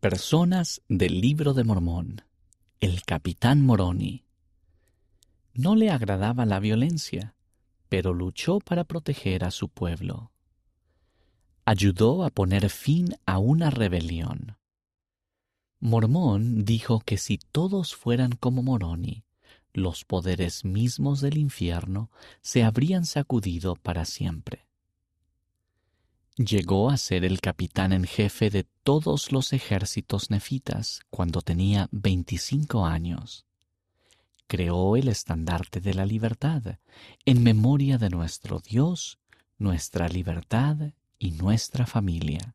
Personas del libro de Mormón. El capitán Moroni. No le agradaba la violencia, pero luchó para proteger a su pueblo. Ayudó a poner fin a una rebelión. Mormón dijo que si todos fueran como Moroni, los poderes mismos del infierno se habrían sacudido para siempre. Llegó a ser el capitán en jefe de todos los ejércitos nefitas cuando tenía 25 años. Creó el estandarte de la libertad en memoria de nuestro Dios, nuestra libertad y nuestra familia.